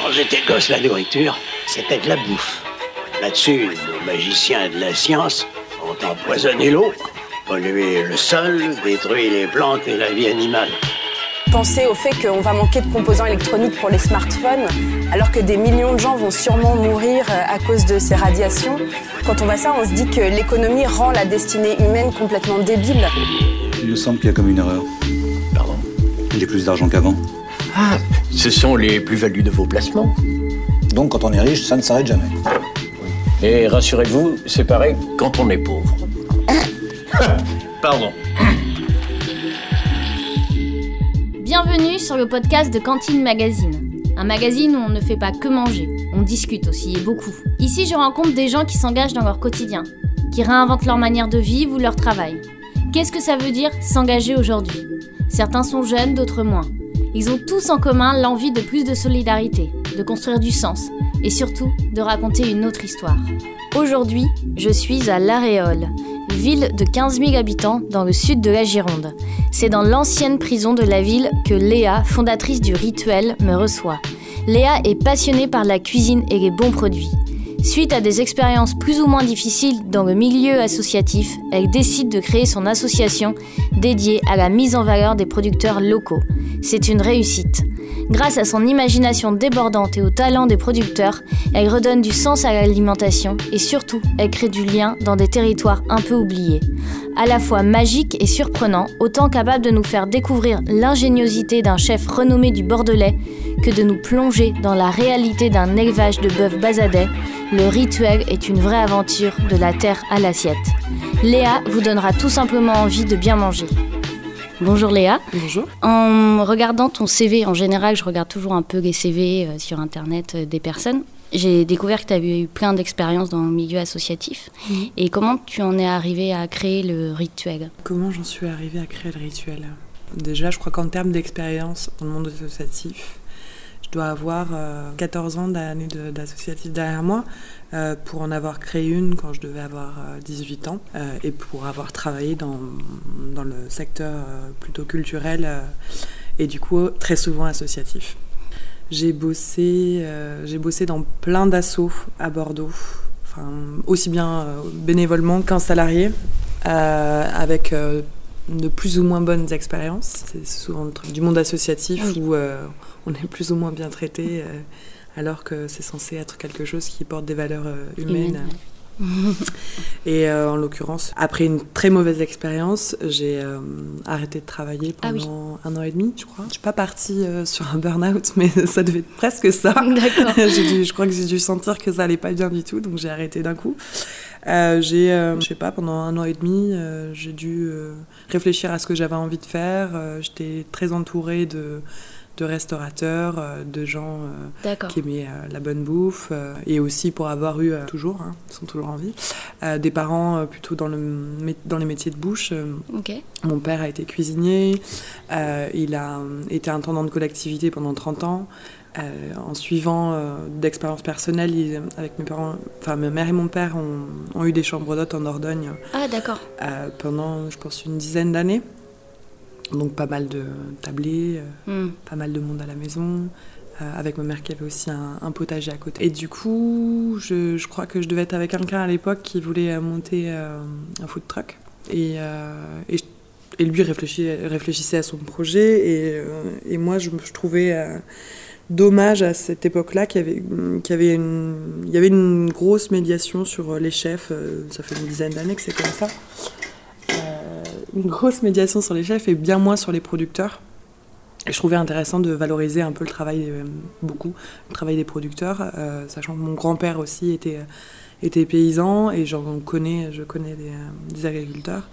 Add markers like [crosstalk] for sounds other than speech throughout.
Quand j'étais gosse, la nourriture, c'était de la bouffe. Là-dessus, nos magiciens de la science ont empoisonné l'eau, pollué le sol, détruit les plantes et la vie animale. Penser au fait qu'on va manquer de composants électroniques pour les smartphones, alors que des millions de gens vont sûrement mourir euh, à cause de ces radiations. Quand on voit ça, on se dit que l'économie rend la destinée humaine complètement débile. Il me semble qu'il y a comme une erreur. Pardon? J'ai plus d'argent qu'avant. Ah, ce sont les plus-values de vos placements. Donc quand on est riche, ça ne s'arrête jamais. Et rassurez-vous, c'est pareil quand on est pauvre. [laughs] Pardon. Bienvenue sur le podcast de Cantine Magazine. Un magazine où on ne fait pas que manger, on discute aussi et beaucoup. Ici, je rencontre des gens qui s'engagent dans leur quotidien, qui réinventent leur manière de vivre ou leur travail. Qu'est-ce que ça veut dire s'engager aujourd'hui? Certains sont jeunes, d'autres moins. Ils ont tous en commun l'envie de plus de solidarité, de construire du sens et surtout de raconter une autre histoire. Aujourd'hui, je suis à L'Aréole, ville de 15 000 habitants dans le sud de la Gironde. C'est dans l'ancienne prison de la ville que Léa, fondatrice du Rituel, me reçoit. Léa est passionnée par la cuisine et les bons produits. Suite à des expériences plus ou moins difficiles dans le milieu associatif, elle décide de créer son association dédiée à la mise en valeur des producteurs locaux. C'est une réussite. Grâce à son imagination débordante et au talent des producteurs, elle redonne du sens à l'alimentation et surtout, elle crée du lien dans des territoires un peu oubliés. À la fois magique et surprenant, autant capable de nous faire découvrir l'ingéniosité d'un chef renommé du Bordelais que de nous plonger dans la réalité d'un élevage de bœuf basadais, le rituel est une vraie aventure de la terre à l'assiette. Léa vous donnera tout simplement envie de bien manger. Bonjour Léa. Bonjour. En regardant ton CV, en général, je regarde toujours un peu les CV euh, sur Internet euh, des personnes. J'ai découvert que tu avais eu plein d'expériences dans le milieu associatif. Et comment tu en es arrivé à créer le rituel? Comment j'en suis arrivée à créer le rituel? Déjà, je crois qu'en termes d'expérience dans le monde associatif, je dois avoir euh, 14 ans d'années d'associatif derrière moi euh, pour en avoir créé une quand je devais avoir euh, 18 ans euh, et pour avoir travaillé dans, dans le secteur euh, plutôt culturel euh, et du coup très souvent associatif. J'ai bossé, euh, j'ai bossé dans plein d'assauts à Bordeaux, enfin, aussi bien euh, bénévolement qu'un salarié, euh, avec euh, de plus ou moins bonnes expériences. C'est souvent le truc du monde associatif Oui. où euh, on est plus ou moins bien traité, euh, alors que c'est censé être quelque chose qui porte des valeurs euh, humaines. Et en l'occurrence, après une très mauvaise expérience, j'ai arrêté de travailler Ah oui. pendant un an et demi, je crois. Je suis pas partie sur un burn-out, [laughs] mais ça devait être presque ça. D'accord. [laughs] Je crois que j'ai dû sentir que ça allait pas bien du tout, donc j'ai arrêté d'un coup. Euh, j'ai, euh, je sais pas, pendant un an et demi, euh, j'ai dû euh, réfléchir à ce que j'avais envie de faire. J'étais très entourée de, de restaurateurs, euh, de gens euh, qui aimaient euh, la bonne bouffe, et aussi pour avoir eu, toujours, hein, ils sont toujours en vie, des parents plutôt dans, le, mé- dans les métiers de bouche. mon père a été cuisinier, il a été intendant de collectivité pendant 30 ans. Euh, en suivant euh, d'expériences personnelles, avec mes parents, enfin ma mère et mon père ont, ont eu des chambres d'hôtes en Dordogne Ah d'accord. euh, pendant, je pense, une dizaine d'années. Donc pas mal de tablés, euh, Hmm. pas mal de monde à la maison, euh, avec ma mère qui avait aussi un, un potager à côté. Et du coup, je, je crois que je devais être avec quelqu'un à l'époque qui voulait euh, monter euh, un food truck. Et, euh, et, je- et lui réfléchissait, réfléchissait à son projet. Et, et moi, je, trouvais dommage à cette époque-là qu'il y avait, qu'il y avait une, il y avait une grosse médiation sur les chefs. Ça fait une dizaine d'années que c'est comme ça. Une grosse médiation sur les chefs et bien moins sur les producteurs. Et je trouvais intéressant de valoriser un peu le travail, euh, beaucoup, le travail des producteurs, euh, sachant que mon grand-père aussi était, euh, était paysan et j'en connais, je connais des, des agriculteurs.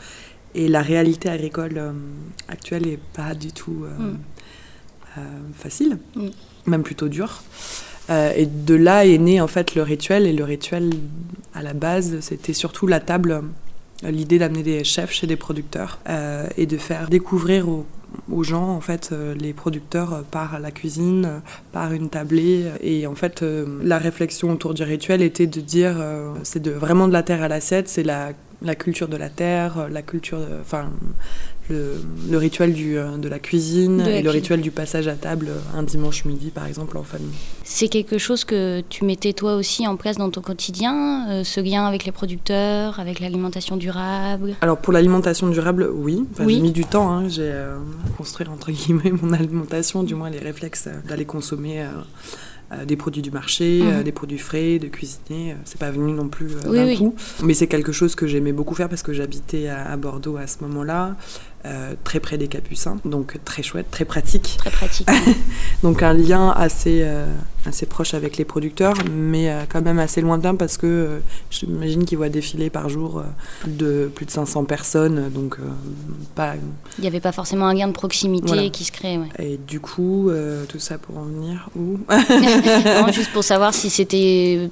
Et la réalité agricole euh, actuelle n'est pas du tout Mm. facile, Mm. même plutôt dure. Et de là est né en fait le rituel. Et le rituel, à la base, c'était surtout la table, l'idée d'amener des chefs chez des producteurs euh, et de faire découvrir aux, gens en fait euh, les producteurs euh, par la cuisine, euh, par une tablée. Et en fait, euh, la réflexion autour du rituel était de dire, euh, c'est de vraiment de la terre à l'assiette, c'est la la culture de la terre, la culture, enfin le, le, rituel du, de la cuisine De la et le rituel du passage à table un dimanche midi par exemple en famille. C'est quelque chose que tu mettais toi aussi en place dans ton quotidien, euh, ce lien avec les producteurs, avec l'alimentation durable? Alors pour l'alimentation durable, oui. Enfin, Oui. J'ai mis du temps. hein. J'ai euh, construire entre guillemets [laughs] mon alimentation, du moins les réflexes euh, d'aller consommer euh, euh, des produits du marché, Mhm. euh, des produits frais, de cuisiner. Euh, C'est pas venu non plus euh, Oui, d'un oui. coup. Mais c'est quelque chose que j'aimais beaucoup faire parce que j'habitais à, à Bordeaux à ce moment-là, euh, très près des Capucins, donc très chouette, très pratique. Très pratique. [laughs] Donc un lien assez, euh, assez proche avec les producteurs, mais euh, quand même assez lointain parce que j'imagine qu'ils voient défiler par jour plus, de, plus de 500 personnes, donc pas... Il n'y avait pas forcément un lien de proximité Voilà. qui se crée. ouais. Et du coup, tout ça pour en venir où? [laughs] Non, juste pour savoir si c'était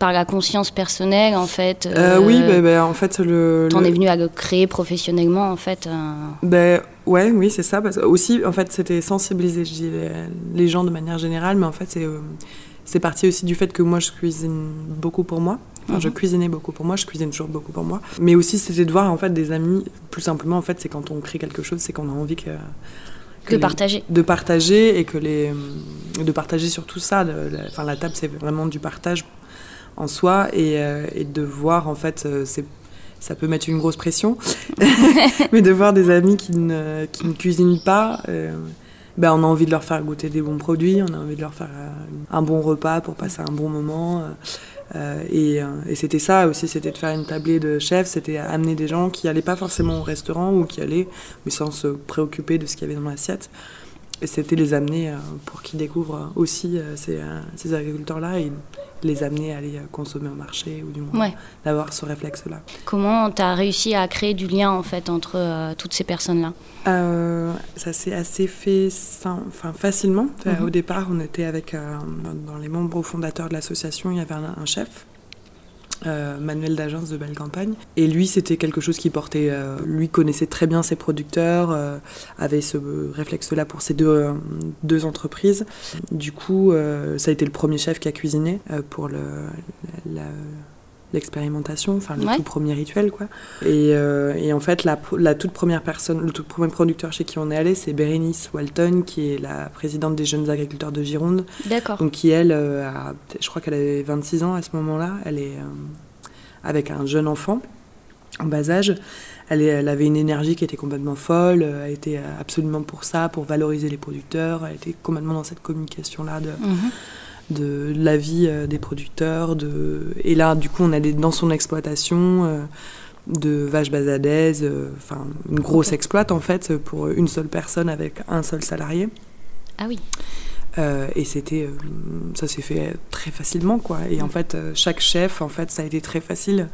par la conscience personnelle, en fait. Euh, Oui, bah, bah, en fait, le... T'en le- es venu à le créer professionnellement, en fait. euh, Ben ouais, oui, c'est ça. Parce aussi, en fait, c'était sensibiliser les, gens de manière générale, mais en fait, c'est euh, c'est parti aussi du fait que moi, je cuisine beaucoup pour moi. Enfin, je Mhm. cuisinais beaucoup pour moi, je cuisine toujours beaucoup pour moi. Mais aussi, c'était de voir en fait des amis. Plus simplement, en fait, c'est quand on crée quelque chose, c'est qu'on a envie que, que de les- partager. de partager et que les de partager surtout ça. le- la, enfin, la table, c'est vraiment du partage en soi et, euh, et de voir en fait, euh, c'est ça peut mettre une grosse pression, [laughs] mais de voir des amis qui ne, qui ne cuisinent pas, euh, ben on a envie de leur faire goûter des bons produits, on a envie de leur faire un bon repas pour passer un bon moment. euh, et et c'était ça aussi, c'était de faire une tablée de chefs, c'était amener des gens qui allaient pas forcément au restaurant ou qui allaient, mais sans se préoccuper de ce qu'il y avait dans l'assiette. C'était les amener euh, pour qu'ils découvrent aussi euh, ces, euh, ces agriculteurs-là et les amener à aller euh, consommer au marché ou du moins Ouais. d'avoir ce réflexe-là. Comment tu as réussi à créer du lien, en fait, entre euh, toutes ces personnes-là? Euh, ça s'est assez fait enfin, facilement. Mhm. Au départ, on était avec, euh, dans dans les membres fondateurs de l'association, il y avait un, un chef, euh, Manuel d'agence de Belle Campagne. Et lui, c'était quelque chose qui portait. euh, lui connaissait très bien ses producteurs, euh, avait ce réflexe-là pour ses deux, deux entreprises. Du coup, ça a été le premier chef qui a cuisiné pour le, la- l'expérimentation, enfin le Ouais. tout premier rituel quoi. Et, euh, et en fait la, toute première personne, le tout premier producteur chez qui on est allé, c'est Bérénice Walton qui est la présidente des jeunes agriculteurs de Gironde, D'accord. donc qui elle, euh, a, je crois qu'elle avait 26 ans à ce moment-là, elle est euh, avec un jeune enfant en bas âge. Elle, elle avait une énergie qui était complètement folle, elle était absolument pour ça, pour valoriser les producteurs, elle était complètement dans cette communication-là de, Mhm. De la vie euh, des producteurs. De... Et là, du coup, on a des, dans son exploitation euh, de vaches basadaises, euh, enfin une grosse exploite en fait pour une seule personne avec un seul salarié. Ah oui. Euh, et c'était, euh, ça s'est fait très facilement quoi. Et en fait, euh, chaque chef, en fait, ça a été très facile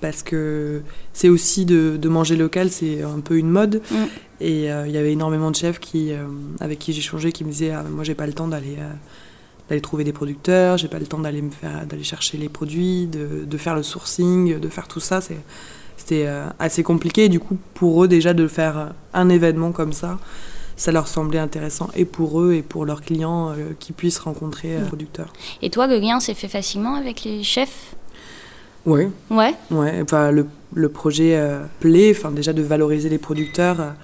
parce que c'est aussi de, de manger local, c'est un peu une mode. Mm. Et il y avait énormément de chefs qui, avec qui j'ai changé, qui me disaient, ah, moi j'ai pas le temps d'aller d'aller trouver des producteurs, j'ai pas le temps d'aller me faire d'aller chercher les produits, de, de faire le sourcing, de faire tout ça. C'est c'était euh, assez compliqué. Et du coup, pour eux déjà de faire un événement comme ça, ça leur semblait intéressant et pour eux et pour leurs clients euh, qui puissent rencontrer euh, Mm. producteurs. Et toi, lien s'est fait facilement avec les chefs? Oui, Ouais. ouais. Enfin, le, le projet euh, plaît. Enfin, déjà de valoriser les producteurs.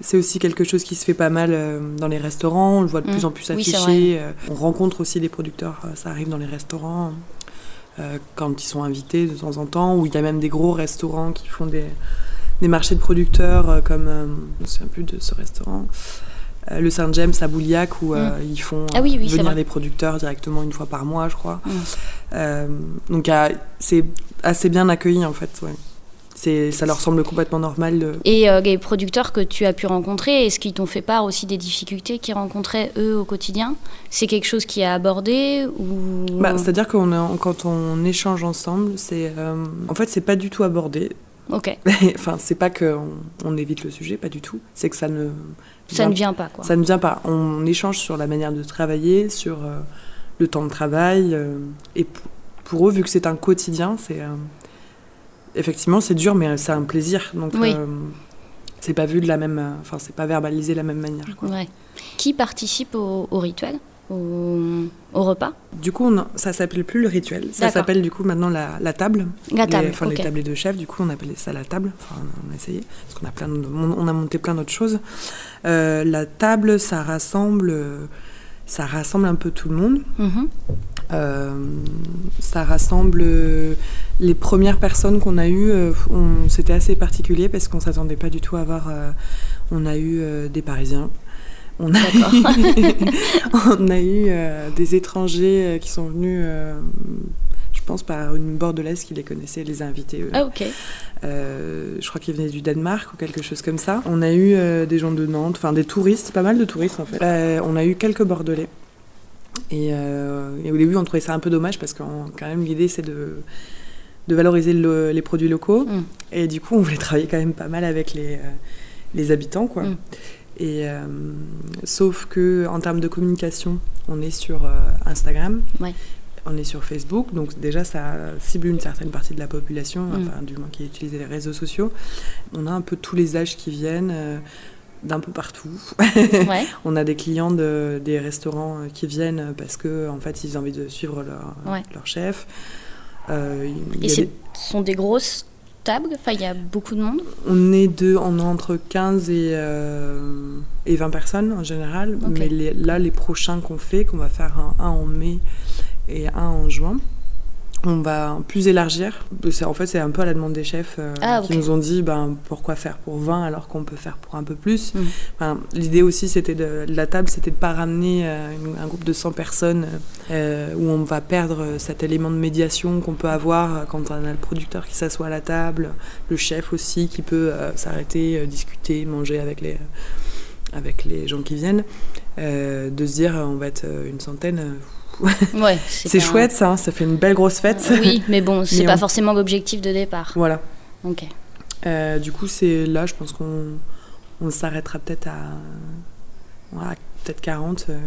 C'est aussi quelque chose qui se fait pas mal euh, dans les restaurants. On le voit de Mm. plus en plus affiché. euh, on rencontre aussi des producteurs. euh, ça arrive dans les restaurants quand ils sont invités de temps en temps. Ou il y a même des gros restaurants qui font des, des marchés de producteurs, comme je me souviens plus de ce restaurant. le Saint James à Bouliac où euh, ils font Ah oui, oui, c'est venir les producteurs directement une fois par mois, je crois. Mm. Euh, donc c'est assez bien accueilli en fait. Ouais. Ça leur semble complètement normal. De... Et euh, les producteurs que tu as pu rencontrer, est-ce qu'ils t'ont fait part aussi des difficultés qu'ils rencontraient eux au quotidien? C'est quelque chose qui est abordé ou Bah, c'est-à-dire que quand on échange ensemble, c'est euh, en fait c'est pas du tout abordé. Ok, [laughs] enfin, c'est pas qu'on on évite le sujet, pas du tout. C'est que ça ne ça ne vient pas quoi. Ça ne vient pas. On échange sur la manière de travailler, sur euh, le temps de travail. et pour eux, vu que c'est un quotidien, c'est. Effectivement, c'est dur, mais c'est un plaisir. Donc, Oui. euh, c'est pas vu de la même. euh, Enfin, c'est pas verbalisé de la même manière. Quoi. Ouais. Qui participe au, au rituel au, au repas? Du coup, on ça s'appelle plus le rituel. Ça s'appelle du coup maintenant la, la table. La Les- table, enfin, ok. les tablés de chef, du coup, on appelait ça la table. Enfin, on a essayé. Parce qu'on a, plein de- on a monté plein d'autres choses. Euh, la table, ça rassemble, euh, ça rassemble un peu tout le monde. Mhm. Euh, ça rassemble euh, les premières personnes qu'on a eues. euh, C'était assez particulier parce qu'on s'attendait pas du tout à avoir. euh, on a eu euh, des Parisiens. On a eu, [laughs] on a eu euh, des étrangers euh, qui sont venus, euh, je pense, par une bordelaise qui les connaissait, les a invités. eux. Ah, ok. Euh, je crois qu'ils venaient du Danemark ou quelque chose comme ça. On a eu euh, des gens de Nantes, enfin des touristes, pas mal de touristes en fait. Euh, on a eu quelques Bordelais. Et, euh, et au début, on trouvait ça un peu dommage parce que quand même l'idée c'est de, de valoriser le- les produits locaux. Mm. Et du coup, on voulait travailler quand même pas mal avec les, euh, les habitants, quoi. Mm. Et euh, sauf que en termes de communication, on est sur euh, Instagram. Ouais. On est sur Facebook, donc déjà ça cible une certaine partie de la population, Mm. enfin du moins qui utilise les réseaux sociaux. On a un peu tous les âges qui viennent, d'un peu partout. Ouais. [laughs] On a des clients de, des restaurants euh, qui viennent parce que en fait ils ont envie de suivre leur, Ouais. leur chef. Euh, Et ce des- sont des grosses tables? Enfin, il y a beaucoup de monde? On est deux, on est entre 15 et, euh, et 20 personnes en général. Mais les- là, les prochains qu'on fait, qu'on va faire un, un en mai et un en juin, on va plus élargir. En fait, c'est un peu à la demande des chefs euh, Ah, qui nous ont dit ben, pourquoi faire pour 20 alors qu'on peut faire pour un peu plus. Enfin, L'idée aussi, c'était de, de la table, c'était de pas ramener euh, une- un groupe de 100 personnes euh, où on va perdre cet élément de médiation qu'on peut avoir quand on a le producteur qui s'assoit à la table, le chef aussi qui peut s'arrêter, discuter, manger avec les, avec les gens qui viennent. Euh, de se dire, on va être une centaine. Euh, Ouais. [laughs] C'est chouette, ça, hein, ça fait une belle grosse fête. Oui, mais bon, [laughs] c'est pas on- forcément l'objectif de départ. voilà. Ok. Euh, du coup, c'est là, je pense qu'on on s'arrêtera peut-être à, peut-être 40. euh,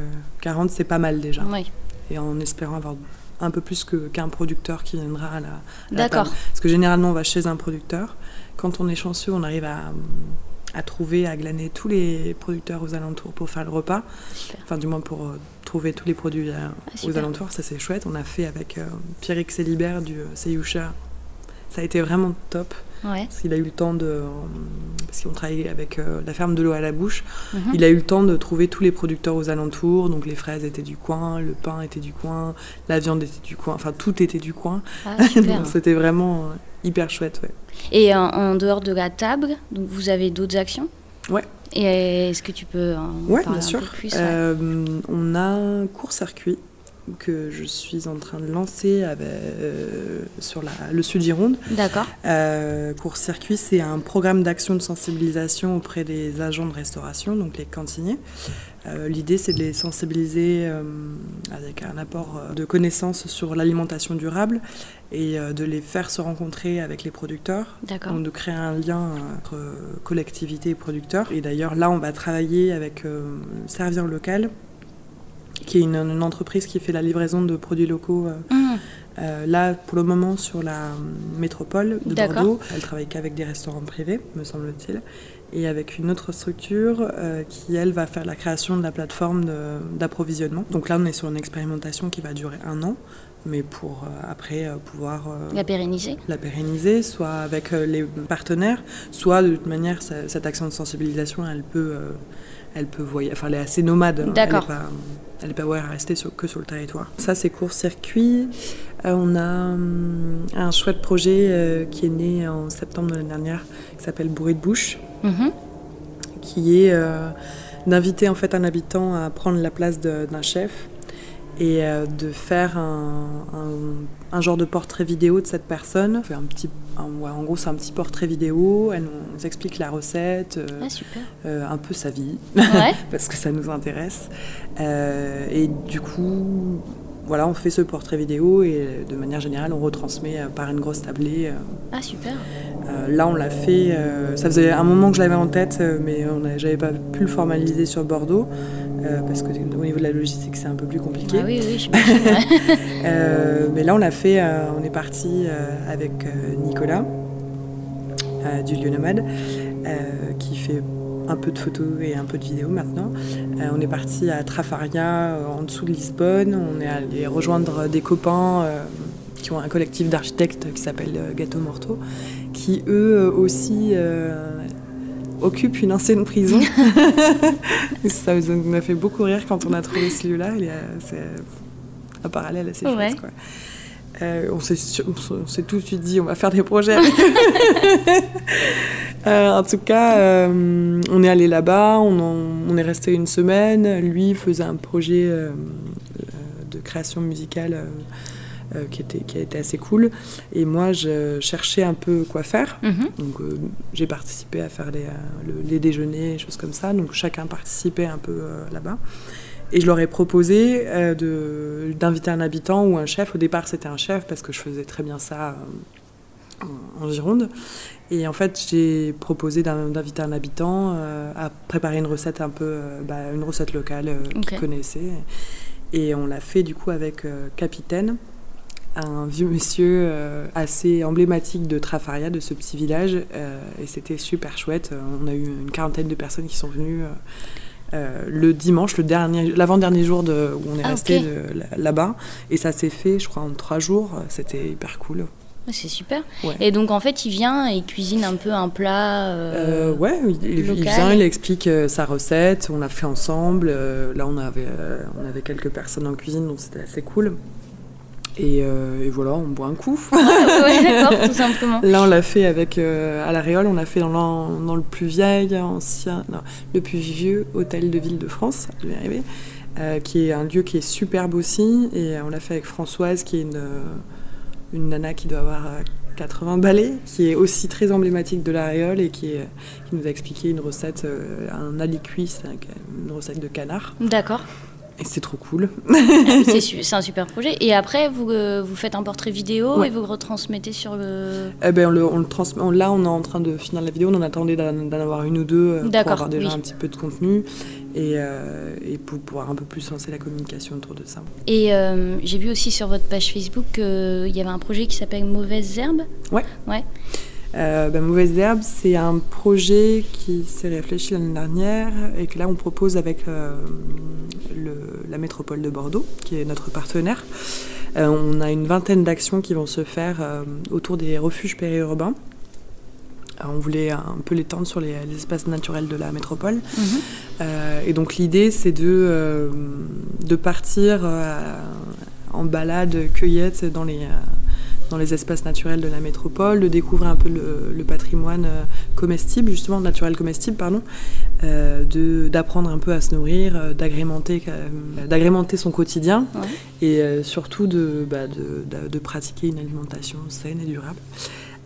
40, c'est pas mal déjà. Ouais. Et en espérant avoir un peu plus qu'un producteur qui viendra à la, D'accord. Parce que généralement, on va chez un producteur. Quand on est chanceux, on arrive à, à trouver, à glaner tous les producteurs aux alentours pour faire le repas. Super. Enfin, du moins pour euh, trouver tous les produits euh, aux super. alentours. Ça, c'est chouette. On a fait avec euh, Pierrick Célibert du euh, Seyoucha. Ça a été vraiment top. Ouais. Parce qu'il a eu le temps de. euh, Parce qu'on travaille avec euh, la ferme de l'eau à la bouche. Mhm. Il a eu le temps de trouver tous les producteurs aux alentours. Donc les fraises étaient du coin, le pain était du coin, la viande était du coin. Enfin, tout était du coin. Ah, [laughs] donc c'était vraiment hyper chouette, ouais. Et en, en dehors de la table, donc vous avez d'autres actions? Ouais. Et est-ce que tu peux en Ouais, parler bien un sûr. peu plus ouais. Euh, on a un court-circuit que je suis en train de lancer avec, euh, sur la- le sud Gironde. D'accord. Euh, court-circuit, c'est un programme d'action de sensibilisation auprès des agents de restauration, donc les cantiniers. Euh, L'idée, c'est de les sensibiliser euh, avec un apport euh, de connaissances sur l'alimentation durable et euh, de les faire se rencontrer avec les producteurs. D'accord. Donc de créer un lien entre collectivité et producteurs. Et d'ailleurs, là, on va travailler avec Servir Local, qui est une, une entreprise qui fait la livraison de produits locaux. Mmh. euh, là, pour le moment, sur la métropole de. Bordeaux, elle travaille qu'avec des restaurants privés, me semble-t-il, et avec une autre structure euh, qui, elle, va faire la création de la plateforme d'approvisionnement. Donc là, on est sur une expérimentation qui va durer un an, mais pour euh, après euh, pouvoir euh, La pérenniser la pérenniser, soit avec les partenaires, soit de toute manière, cette action de sensibilisation, elle peut, elle peut voyager, enfin, elle est assez nomade. hein. D'accord. Elle n'est pas, ouais, à rester sur- que sur le territoire. Ça, c'est court-circuit. Euh, on a hum, un chouette projet euh, qui est né en septembre de l'année dernière, qui s'appelle Bourré de bouche, Mhm. qui est euh, d'inviter en fait un habitant à prendre la place d'un chef et euh, de faire un, un- un genre de portrait vidéo de cette personne. On fait un petit, un- ouais, en gros, c'est un petit portrait vidéo. Elle nous explique la recette, euh, Ah, super. euh, un peu sa vie, Ouais. [laughs] parce que ça nous intéresse. Euh, et du coup, voilà, on fait ce portrait vidéo et euh, de manière générale, on retransmet euh, par une grosse tablée. euh, Ah, super. là, on l'a fait. ça faisait un moment que je l'avais en tête, mais j'avais pas pu le formaliser sur Bordeaux parce que au niveau de la logistique, c'est un peu plus compliqué. Ah oui, oui. [laughs] Euh, mais là, on l'a fait. on est parti avec Nicolas du lieu nomade, qui fait un peu de photos et un peu de vidéos maintenant. Euh, on est parti à Trafaria, euh, en dessous de Lisbonne. On est allé rejoindre des copains euh, qui ont un collectif d'architectes qui s'appelle Gâteau Morto, qui eux aussi occupent une ancienne prison. [laughs] Ça nous a fait beaucoup rire quand on a trouvé celui-là. Est, euh, C'est un parallèle assez chouette. Euh, on s'est tout de suite dit on va faire des projets avec. [laughs] Euh, en tout cas, euh, on est allé là-bas, on, est resté une semaine. Lui faisait un projet de création musicale qui, était, qui a été assez cool. Et moi, je cherchais un peu quoi faire. Mhm. Donc, j'ai participé à faire les, le- les déjeuners, choses comme ça. Donc, chacun participait un peu là-bas. Et je leur ai proposé euh, d'inviter un habitant ou un chef. Au départ, c'était un chef parce que je faisais très bien ça euh, en, Gironde. Et en fait, j'ai proposé d'in- d'inviter un habitant euh, à préparer une recette un peu, euh, bah, une recette locale euh, Ok. qu'il connaissait. Et on l'a fait du coup avec Capitaine, un vieux monsieur assez emblématique de Trafaria, de ce petit village. et c'était super chouette. On a eu une quarantaine de personnes qui sont venues. Euh, le dimanche, le dernier, l'avant-dernier jour de, où on est Ah, resté là-bas, et ça s'est fait, je crois, en trois jours. C'était hyper cool. Ouais, C'est super. Ouais. Et donc en fait, il vient et il cuisine un peu un plat. euh, Euh, ouais, il, il- il local. vient, il explique euh, sa recette, on l'a fait ensemble. là, on avait, on avait quelques personnes en cuisine, donc c'était assez cool. Et, euh, et voilà, on boit un coup. [laughs] ouais, d'accord, tout simplement. Là, on l'a fait avec euh, à la Réole, on l'a fait dans, le plus vieil, ancien, non, le plus vieux hôtel de ville de France, je vais y arriver, euh, qui est un lieu qui est superbe aussi. Et on l'a fait avec Françoise, qui est une, une nana qui doit avoir euh, 80 balais, qui est aussi très emblématique de la Réole et qui, est- qui nous a expliqué une recette, un alicuit, une recette de canard. D'accord. Et c'est trop cool. C'est su- c'est un super projet. Et après, vous, euh, vous faites un portrait vidéo Ouais. et vous retransmettez sur le. Eh ben, on le, on le transmet. on- là, on est en train de finir la vidéo. On en attendait d'en avoir une ou deux euh, pour avoir déjà oui. un petit peu de contenu et, euh, et pour pouvoir un peu plus lancer la communication autour de ça. Et euh, j'ai vu aussi sur votre page Facebook qu'il y avait un projet qui s'appelle Mauvaises Herbes. Ouais. Ouais. Euh, ben, Mauvaise Herbe, c'est un projet qui s'est réfléchi l'année dernière et que là, on propose avec euh, le- la métropole de Bordeaux, qui est notre partenaire. Euh, on a une vingtaine d'actions qui vont se faire euh, autour des refuges périurbains. On voulait un peu l'étendre sur les, les espaces naturels de la métropole. Mhm. Et donc l'idée, c'est de, de partir en balade, cueillette dans les, dans les espaces naturels de la métropole, de découvrir un peu le, le patrimoine euh, comestible, justement naturel comestible, pardon, euh, de- d'apprendre un peu à se nourrir, euh, d'agrémenter d'agrémenter son quotidien Ouais. et surtout de, bah, de, de- de pratiquer une alimentation saine et durable.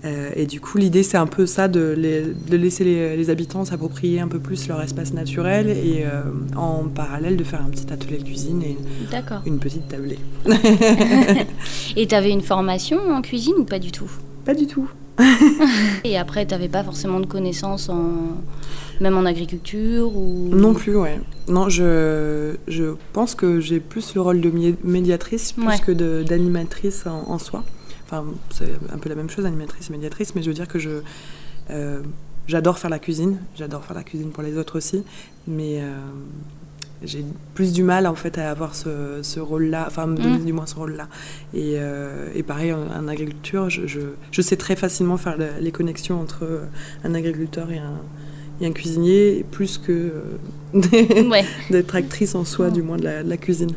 Euh, et du coup, l'idée, c'est un peu ça, de, les- de laisser les, les habitants s'approprier un peu plus leur espace naturel et euh, en parallèle de faire un petit atelier de cuisine et une petite tablée. [laughs] Et tu avais une formation en cuisine ou pas du tout? Pas du tout. [laughs] Et après, tu n'avais pas forcément de connaissances en... même en agriculture ou... Non plus, ouais. Non, je, je pense que j'ai plus le rôle de médiatrice plus Ouais. que d'animatrice en, en soi. Enfin, c'est un peu la même chose, animatrice et médiatrice, mais je veux dire que je euh, j'adore faire la cuisine, j'adore faire la cuisine pour les autres aussi, mais euh, j'ai plus du mal en fait à avoir ce, ce rôle-là, enfin me donner Mm. du moins ce rôle-là. Et, euh, et pareil en, en agriculture, je, je, je sais très facilement faire le- les connexions entre un agriculteur et un, et un cuisinier, plus que euh, [laughs] d'être actrice en soi, du moins de la, de la cuisine.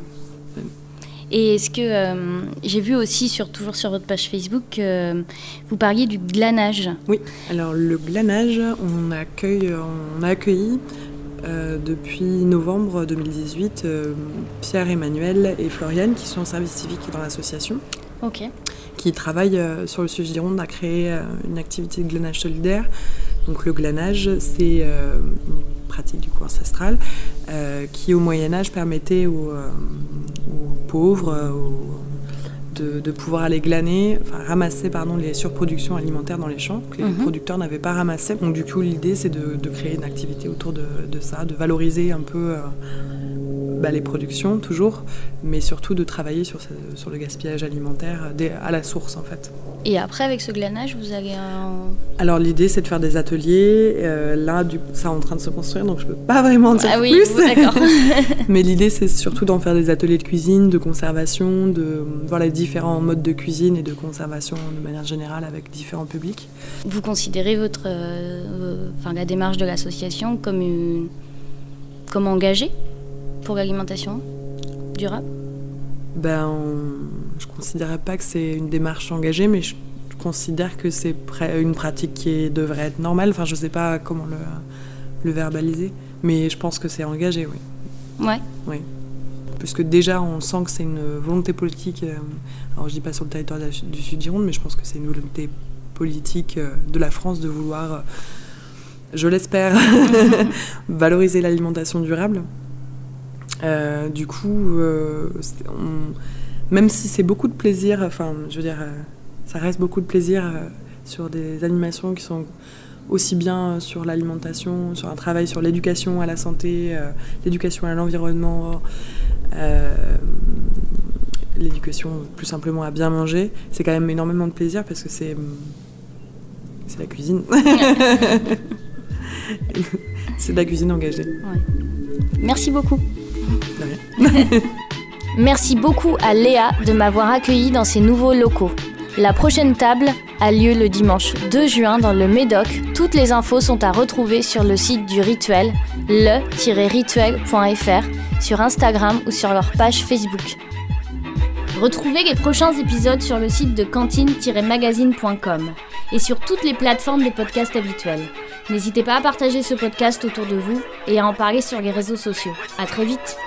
Et est-ce que euh, j'ai vu aussi sur toujours sur votre page Facebook que euh, vous parliez du glanage. Oui, alors le glanage, on, accueille, on a accueilli euh, depuis novembre 2018 euh, Pierre, Emmanuel et Floriane qui sont en service civique dans l'association, Ok. qui travaillent sur le sujet Gironde à créer une activité de glanage solidaire. Donc le glanage, c'est euh, une pratique du coup ancestrale euh, qui au Moyen Âge permettait aux, euh, aux pauvres aux- de, de pouvoir aller glaner, enfin ramasser pardon, les surproductions alimentaires dans les champs que les Mhm. producteurs n'avaient pas ramassé. Donc du coup l'idée c'est de, de créer une activité autour de, de ça, de valoriser un peu euh, bah, les productions toujours, mais surtout de travailler sur, ce- sur le gaspillage alimentaire dès- à la source en fait. Et après, avec ce glanage, vous allez en... Alors l'idée c'est de faire des ateliers. Euh, là, du, ça est en train de se construire, donc je peux pas vraiment en dire Ah oui, plus. [laughs] Mais l'idée c'est surtout d'en faire des ateliers de cuisine, de conservation, de voir les différents modes de cuisine et de conservation de manière générale avec différents publics. Vous considérez votre, euh, enfin, la démarche de l'association comme, une, comme engagée? Pour l'alimentation durable Ben, je considérais pas que c'est une démarche engagée, mais je, considère que c'est une pratique qui devrait être normale. Enfin, je sais pas comment le, le verbaliser, mais je pense que c'est engagé, oui. Ouais. Puisque déjà, on sent que c'est une volonté politique. euh, alors, je dis pas sur le territoire du Sud-Gironde, mais je pense que c'est une volonté politique euh, de la France de vouloir, euh, je l'espère, [laughs] [laughs] valoriser l'alimentation durable. Euh, du coup, euh, on- même si c'est beaucoup de plaisir, enfin, je veux dire, euh, ça reste beaucoup de plaisir sur des animations qui sont aussi bien sur l'alimentation, sur un travail sur l'éducation à la santé, l'éducation à l'environnement, l'éducation plus simplement à bien manger. C'est quand même énormément de plaisir parce que c'est c'est la cuisine. [laughs] [laughs] c'est de la cuisine engagée. Merci beaucoup. [laughs] Merci beaucoup à Léa de m'avoir accueilli dans ses nouveaux locaux. La prochaine table a lieu le dimanche 2 juin dans le Médoc. Toutes les infos sont à retrouver sur le site du Rituel, le-rituel.fr, sur Instagram ou sur leur page Facebook. Retrouvez les prochains épisodes sur le site de cantine-magazine.com et sur toutes les plateformes de podcast habituelles. N'hésitez pas à partager ce podcast autour de vous et à en parler sur les réseaux sociaux. À très vite!